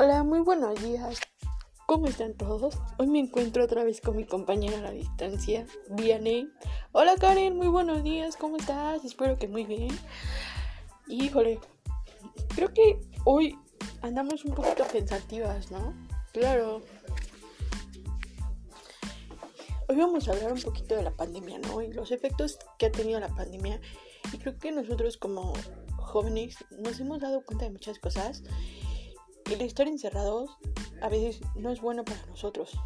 Hola, muy buenos días. ¿Cómo están todos? Hoy me encuentro otra vez con mi compañera a la distancia, Vianney. Hola Karen, muy buenos días, ¿cómo estás? Espero que muy bien. Híjole, creo que hoy andamos un poquito pensativas, ¿no? Claro. Hoy vamos a hablar un poquito de la pandemia, ¿no? Y los efectos que ha tenido la pandemia. Y creo que nosotros como jóvenes nos hemos dado cuenta de muchas cosas el estar encerrados a veces no es bueno para nosotros.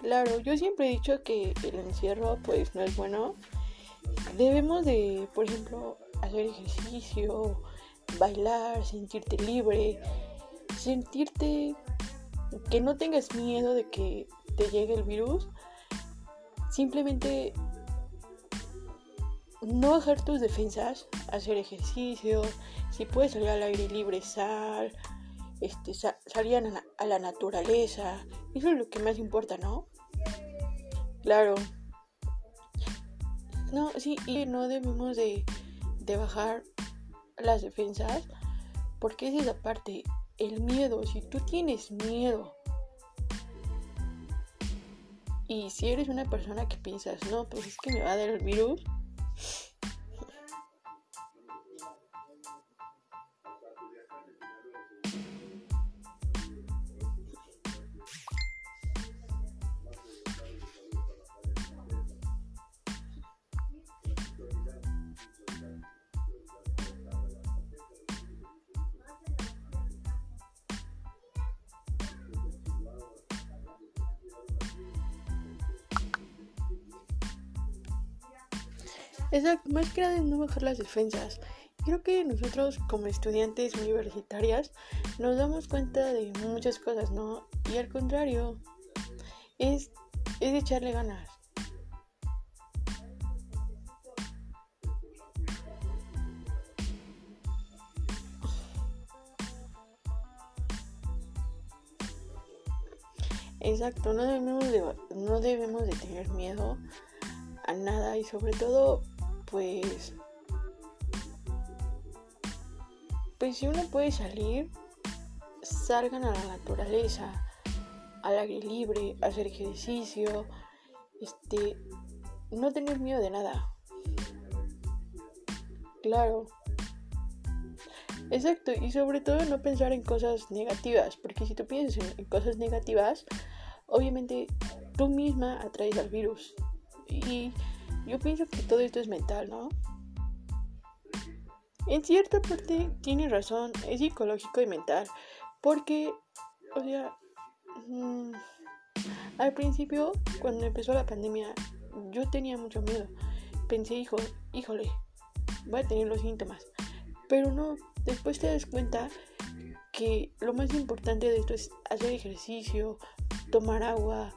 Claro, yo siempre he dicho que el encierro pues no es bueno. Debemos de, por ejemplo, hacer ejercicio, bailar, sentirte libre, sentirte que no tengas miedo de que te llegue el virus. Simplemente no bajar tus defensas, hacer ejercicio, si puedes salir al aire libre, sal, este, salir a, la naturaleza, eso es lo que más importa, ¿no? Claro. No, sí, y no debemos de, de bajar las defensas, porque es esa parte, el miedo, si tú tienes miedo, y si eres una persona que piensas, no, pues es que me va a dar el virus, Exacto, más que nada es no bajar las defensas. Creo que nosotros como estudiantes universitarias nos damos cuenta de muchas cosas, ¿no? Y al contrario, es, es echarle ganas. Exacto, no debemos de, no debemos de tener miedo a nada y sobre todo pues pues si uno puede salir salgan a la naturaleza al aire libre hacer ejercicio este no tener miedo de nada. Claro. Exacto y sobre todo no pensar en cosas negativas porque si tú piensas en, cosas negativas obviamente tú misma atraes al virus. Y yo pienso que todo esto es mental, ¿no? En cierta parte tiene razón, es psicológico y mental. Porque, o sea, mm, al principio, cuando empezó la pandemia, yo tenía mucho miedo. Pensé, hijo, híjole, voy a tener los síntomas. Pero no, después te das cuenta que lo más importante de esto es hacer ejercicio, tomar agua,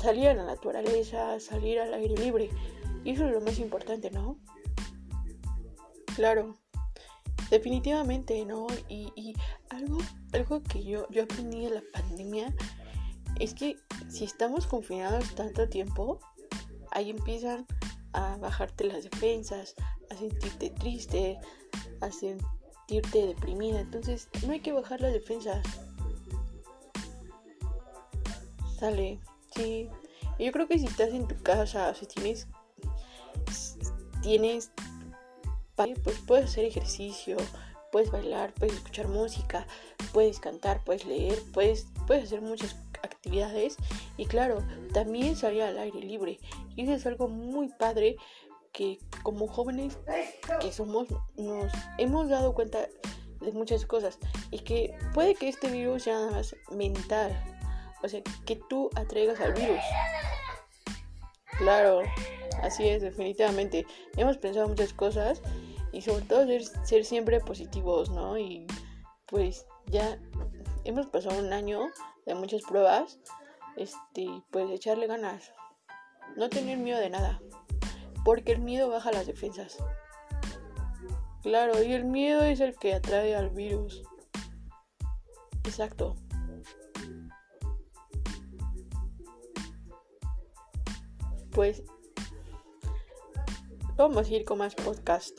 salir a la naturaleza, salir al aire libre. Y eso es lo más importante, ¿no? Claro, definitivamente, ¿no? Y, algo, algo que yo, yo aprendí de la pandemia es que si estamos confinados tanto tiempo, ahí empiezan a bajarte las defensas, a sentirte triste, a sentirte deprimida. Entonces, no hay que bajar las defensas. Sale. Sí, yo creo que si estás en tu casa, si tienes, tienes, pues puedes hacer ejercicio, puedes bailar, puedes escuchar música, puedes cantar, puedes leer, puedes, puedes hacer muchas actividades. Y claro, también salir al aire libre. Y eso es algo muy padre que como jóvenes que somos nos hemos dado cuenta de muchas cosas. Y que puede que este virus sea nada más mental o sea, que tú atraigas al virus. Claro, así es, definitivamente. Hemos pensado muchas cosas y sobre todo ser, siempre positivos, ¿no? Y pues ya hemos pasado un año de muchas pruebas, este, pues echarle ganas, no tener miedo de nada, porque el miedo baja las defensas. Claro, y el miedo es el que atrae al virus. Exacto. Pues vamos a ir con más podcast.